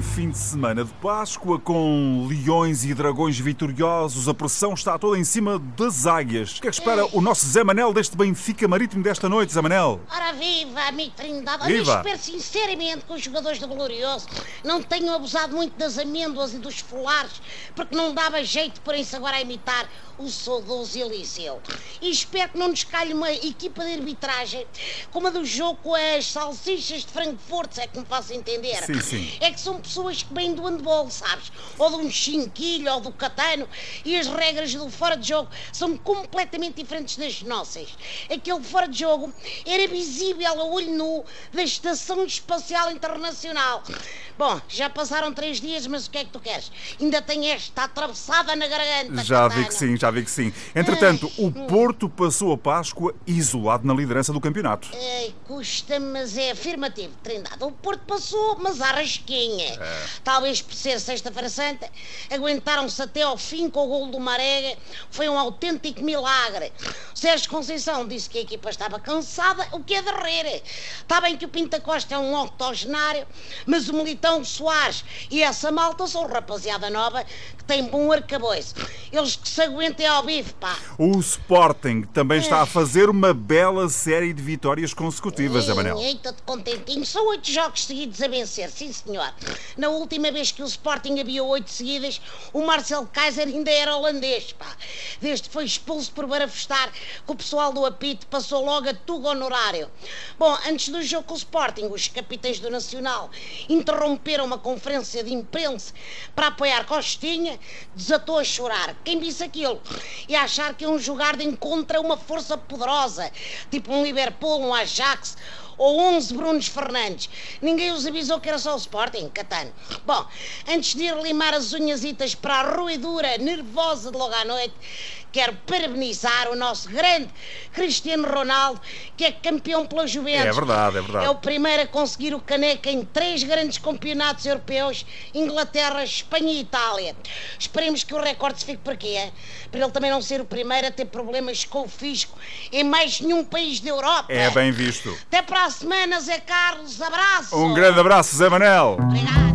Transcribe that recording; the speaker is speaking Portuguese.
fim de semana de Páscoa com leões e dragões vitoriosos. A pressão está toda em cima das águias. O que é que espera o nosso Zé Manel deste Benfica Marítimo desta noite, Zé Manel? Ora viva, amigo Trindade. Olha, Viva. espero sinceramente que os jogadores do Glorioso não tenham abusado muito das amêndoas e dos folares, porque não dava jeito porem-se agora a imitar o saudoso Eliseu. E espero que não nos calhe uma equipa de arbitragem como a do jogo com as salsichas de Frankfurt, se é que me faço entender. Sim, sim. É que são pessoas que vêm do handball, sabes? Ou de um chinquilho ou do catano, e as regras do fora de jogo são completamente diferentes das nossas. Aquele fora de jogo era visível a olho nu da Estação Espacial Internacional. Bom, já passaram três dias, mas o que é que tu queres? Ainda tem esta atravessada na garganta. Já vi que sim, já vi que sim. Entretanto, o Porto passou a Páscoa isolado na liderança do campeonato. Ei, custa, mas é afirmativo, Trindade. O Porto passou, mas à rasquinha. Talvez por ser Sexta-feira Santa, aguentaram-se até ao fim com o golo do Marega. Foi um autêntico milagre. O Sérgio Conceição disse que a equipa estava cansada, o que é de rir. Está bem que o Pinta Costa é um octogenário, mas o Militão o Soares e essa malta são rapaziada nova que tem bom arcabouço. Eles que se aguentem ao bife, pá. O Sporting também está a fazer uma bela série de vitórias consecutivas, Zé Manel. Eita-te contentinho. São oito jogos seguidos a vencer, sim senhor. Na última vez que o Sporting havia oito seguidas, o Marcel Kaiser ainda era holandês, pá. Desde que foi expulso por barafustar, que o pessoal do apito passou logo a tudo honorário. Bom, antes do jogo com o Sporting, os capitães do Nacional interromperam uma conferência de imprensa para apoiar Costinha, desatou a chorar. Quem disse aquilo? E a achar que iam jogar de encontro a uma força poderosa, tipo um Liverpool, um Ajax ou 11 Brunos Fernandes. Ninguém os avisou que era só o Sporting, Catano. Bom, antes de ir limar as unhasitas para a ruidura nervosa de logo à noite, quero parabenizar o nosso grande Cristiano Ronaldo, que é campeão pela Juventus. É verdade, é verdade. É o primeiro a conseguir o caneca em três grandes campeonatos europeus, Inglaterra, Espanha e Itália. Esperemos que o recorde se fique por aqui, é? para ele também não ser o primeiro a ter problemas com o fisco em mais nenhum país da Europa. É bem visto. Até para a semana, Zé Carlos. Abraço. Um grande abraço, Zé Manel. Obrigado.